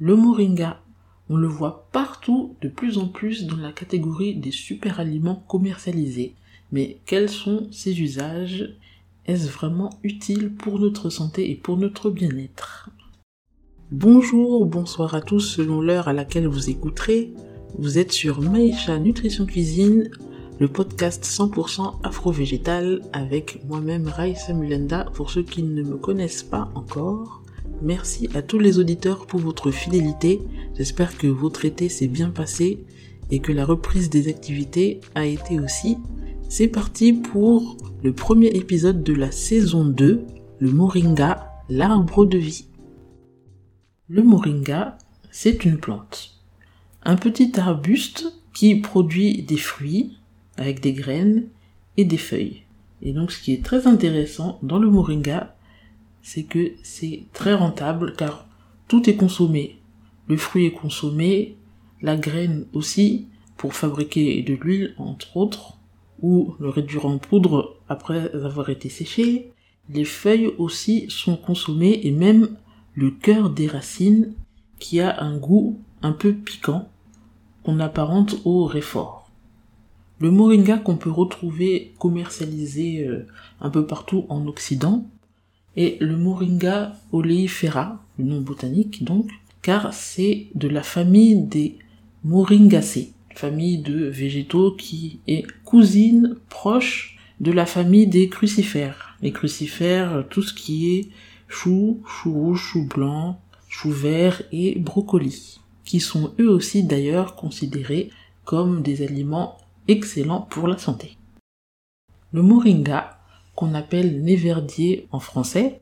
Le moringa, on le voit partout de plus en plus dans la catégorie des super aliments commercialisés. Mais quels sont ses usages? Est-ce vraiment utile pour notre santé et pour notre bien-être? Bonjour, bonsoir à tous selon l'heure à laquelle vous écouterez. Vous êtes sur Maïcha Nutrition Cuisine, le podcast 100% afro-végétal avec moi-même Raïssa Mulenda pour ceux qui ne me connaissent pas encore. Merci à tous les auditeurs pour votre fidélité. J'espère que votre été s'est bien passé et que la reprise des activités a été aussi. C'est parti pour le premier épisode de la saison 2, le Moringa, l'arbre de vie. Le moringa, c'est une plante. Un petit arbuste qui produit des fruits avec des graines et des feuilles. Et donc ce qui est très intéressant dans le moringa, c'est que c'est très rentable car tout est consommé. Le fruit est consommé, la graine aussi, pour fabriquer de l'huile entre autres, ou le réduire en poudre après avoir été séché. Les feuilles aussi sont consommées et même le cœur des racines qui a un goût un peu piquant qu'on apparente au réfort. Le moringa qu'on peut retrouver commercialisé euh, un peu partout en Occident est le moringa oleifera, le nom botanique donc, car c'est de la famille des moringacées, famille de végétaux qui est cousine proche de la famille des crucifères. Les crucifères, tout ce qui est choux, choux rouge, choux blanc, choux vert et brocoli, qui sont eux aussi d'ailleurs considérés comme des aliments excellents pour la santé. Le moringa, qu'on appelle néverdier en français,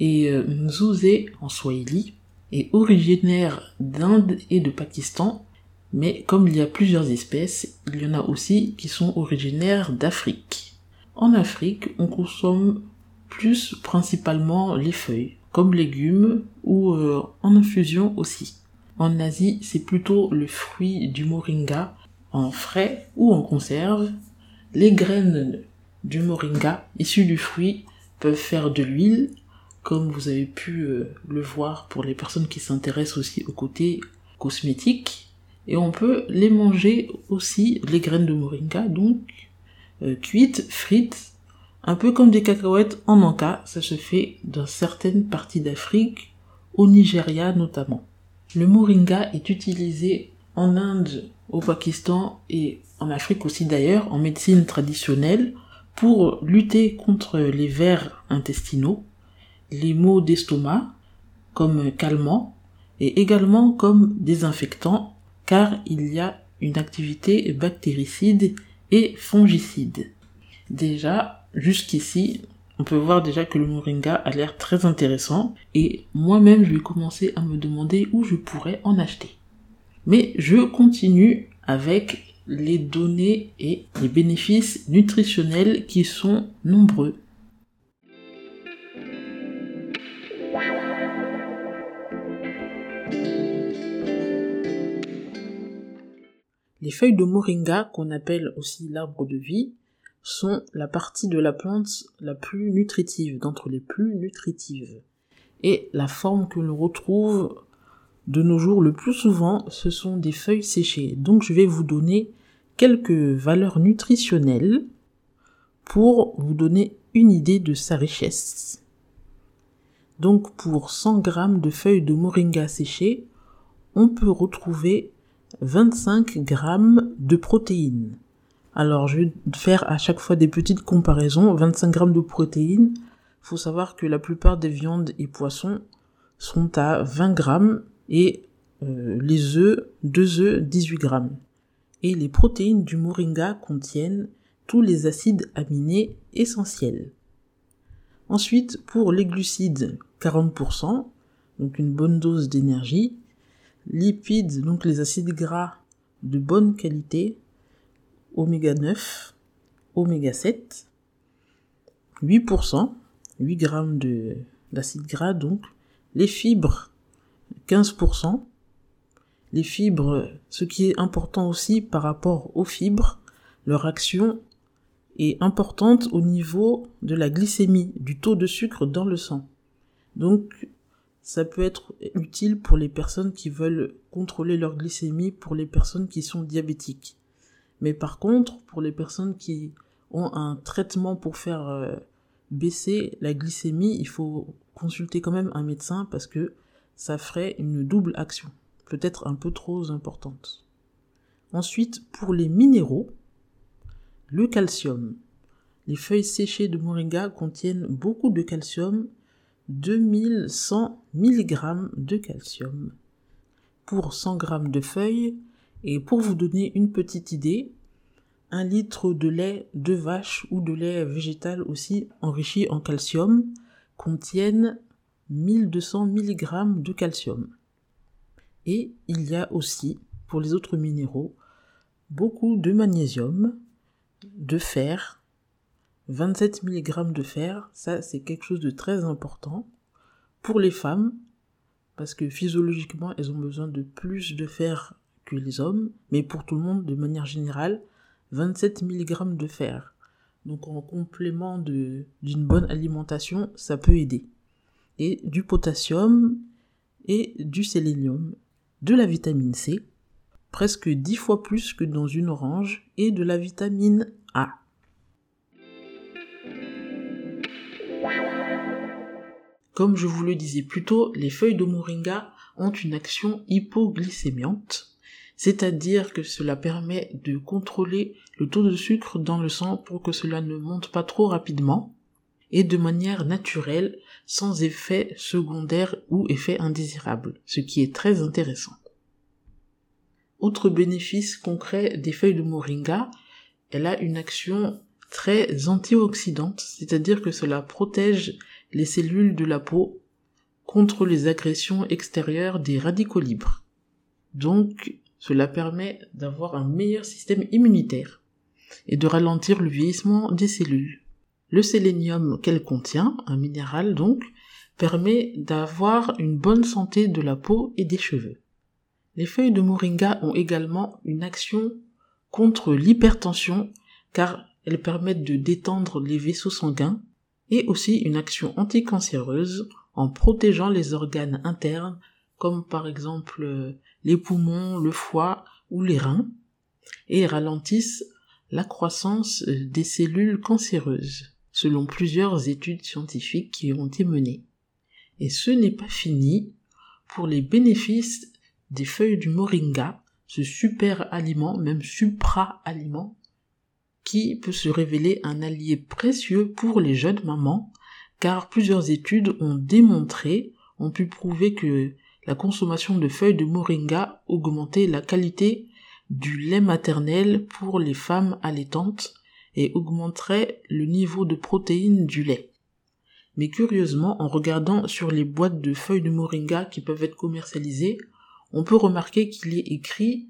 et euh, nzouzé en swahili, est originaire d'Inde et de Pakistan, mais comme il y a plusieurs espèces, il y en a aussi qui sont originaires d'Afrique. En Afrique, on consomme plus principalement les feuilles, comme légumes ou euh, en infusion aussi. En Asie, c'est plutôt le fruit du moringa en frais ou en conserve. Les graines du moringa issues du fruit peuvent faire de l'huile, comme vous avez pu euh, le voir pour les personnes qui s'intéressent aussi au côté cosmétique. Et on peut les manger aussi, les graines de moringa, donc euh, cuites, frites un peu comme des cacahuètes en Anka, ça se fait dans certaines parties d'Afrique, au Nigeria notamment. Le moringa est utilisé en Inde, au Pakistan et en Afrique aussi d'ailleurs, en médecine traditionnelle, pour lutter contre les vers intestinaux, les maux d'estomac, comme calmant, et également comme désinfectant, car il y a une activité bactéricide et fongicide. Déjà, jusqu'ici, on peut voir déjà que le moringa a l'air très intéressant et moi-même je vais commencer à me demander où je pourrais en acheter. Mais je continue avec les données et les bénéfices nutritionnels qui sont nombreux. Les feuilles de moringa, qu'on appelle aussi l'arbre de vie, sont la partie de la plante la plus nutritive, d'entre les plus nutritives. Et la forme que l'on retrouve de nos jours le plus souvent, ce sont des feuilles séchées. Donc je vais vous donner quelques valeurs nutritionnelles pour vous donner une idée de sa richesse. Donc pour 100 g de feuilles de moringa séchées, on peut retrouver 25 g de protéines. Alors, je vais faire à chaque fois des petites comparaisons. 25 grammes de protéines. Faut savoir que la plupart des viandes et poissons sont à 20 grammes et euh, les œufs, 2 œufs, 18 grammes. Et les protéines du moringa contiennent tous les acides aminés essentiels. Ensuite, pour les glucides, 40%, donc une bonne dose d'énergie. Lipides, donc les acides gras de bonne qualité, oméga 9, oméga 7, 8%, 8 grammes d'acide gras donc, les fibres 15%, les fibres, ce qui est important aussi par rapport aux fibres, leur action est importante au niveau de la glycémie, du taux de sucre dans le sang. Donc, ça peut être utile pour les personnes qui veulent contrôler leur glycémie, pour les personnes qui sont diabétiques. Mais par contre, pour les personnes qui ont un traitement pour faire euh, baisser la glycémie, il faut consulter quand même un médecin parce que ça ferait une double action, peut-être un peu trop importante. Ensuite, pour les minéraux, le calcium. Les feuilles séchées de moringa contiennent beaucoup de calcium, 2100 mg de calcium pour 100 g de feuilles. Et pour vous donner une petite idée, un litre de lait de vache ou de lait végétal aussi enrichi en calcium contiennent 1200 mg de calcium. Et il y a aussi, pour les autres minéraux, beaucoup de magnésium, de fer, 27 mg de fer, ça c'est quelque chose de très important pour les femmes, parce que physiologiquement elles ont besoin de plus de fer que les hommes, mais pour tout le monde de manière générale, 27 mg de fer. Donc en complément d'une bonne alimentation, ça peut aider. Et du potassium et du sélénium, de la vitamine C, presque 10 fois plus que dans une orange, et de la vitamine A. Comme je vous le disais plus tôt, les feuilles de moringa ont une action hypoglycémiante c'est-à-dire que cela permet de contrôler le taux de sucre dans le sang pour que cela ne monte pas trop rapidement et de manière naturelle sans effet secondaire ou effet indésirable, ce qui est très intéressant. Autre bénéfice concret des feuilles de moringa, elle a une action très antioxydante, c'est-à-dire que cela protège les cellules de la peau contre les agressions extérieures des radicaux libres. Donc, cela permet d'avoir un meilleur système immunitaire et de ralentir le vieillissement des cellules. Le sélénium qu'elle contient, un minéral donc, permet d'avoir une bonne santé de la peau et des cheveux. Les feuilles de moringa ont également une action contre l'hypertension car elles permettent de détendre les vaisseaux sanguins et aussi une action anticancéreuse en protégeant les organes internes comme par exemple les poumons, le foie ou les reins, et ralentissent la croissance euh, des cellules cancéreuses, selon plusieurs études scientifiques qui ont été menées. Et ce n'est pas fini pour les bénéfices des feuilles du moringa, ce super aliment, même supra-aliment, qui peut se révéler un allié précieux pour les jeunes mamans, car plusieurs études ont démontré, ont pu prouver que la consommation de feuilles de moringa augmentait la qualité du lait maternel pour les femmes allaitantes et augmenterait le niveau de protéines du lait. Mais curieusement, en regardant sur les boîtes de feuilles de moringa qui peuvent être commercialisées, on peut remarquer qu'il est écrit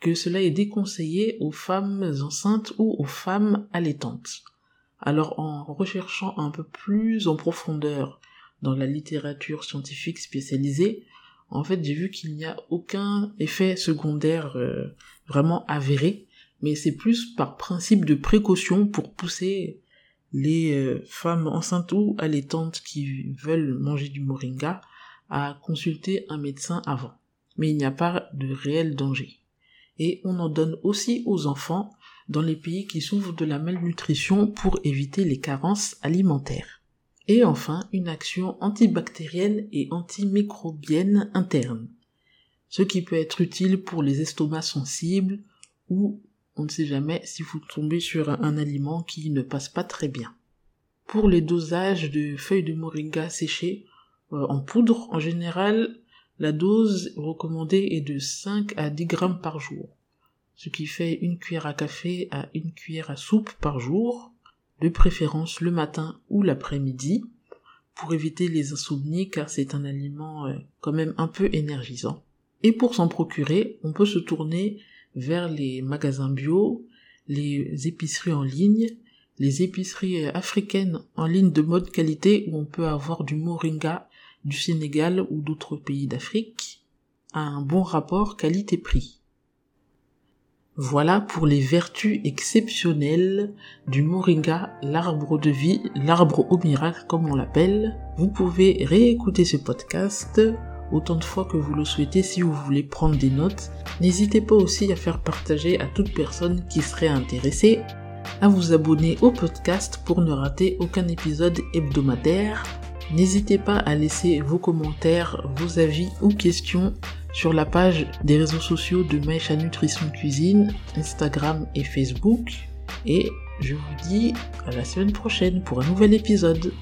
que cela est déconseillé aux femmes enceintes ou aux femmes allaitantes. Alors en recherchant un peu plus en profondeur dans la littérature scientifique spécialisée, en fait, j'ai vu qu'il n'y a aucun effet secondaire euh, vraiment avéré, mais c'est plus par principe de précaution pour pousser les euh, femmes enceintes ou allaitantes qui veulent manger du moringa à consulter un médecin avant. Mais il n'y a pas de réel danger. Et on en donne aussi aux enfants dans les pays qui souffrent de la malnutrition pour éviter les carences alimentaires et enfin une action antibactérienne et antimicrobienne interne, ce qui peut être utile pour les estomacs sensibles ou on ne sait jamais si vous tombez sur un aliment qui ne passe pas très bien. Pour les dosages de feuilles de moringa séchées euh, en poudre, en général, la dose recommandée est de 5 à 10 grammes par jour, ce qui fait une cuillère à café à une cuillère à soupe par jour, de préférence le matin ou l'après-midi, pour éviter les insomnies car c'est un aliment euh, quand même un peu énergisant. Et pour s'en procurer, on peut se tourner vers les magasins bio, les épiceries en ligne, les épiceries euh, africaines en ligne de mode qualité où on peut avoir du moringa du Sénégal ou d'autres pays d'Afrique à un bon rapport qualité-prix. Voilà pour les vertus exceptionnelles du moringa, l'arbre de vie, l'arbre au miracle comme on l'appelle. Vous pouvez réécouter ce podcast autant de fois que vous le souhaitez si vous voulez prendre des notes. N'hésitez pas aussi à faire partager à toute personne qui serait intéressée, à vous abonner au podcast pour ne rater aucun épisode hebdomadaire. N'hésitez pas à laisser vos commentaires, vos avis ou questions sur la page des réseaux sociaux de Maïcha Nutrition Cuisine, Instagram et Facebook. Et je vous dis à la semaine prochaine pour un nouvel épisode.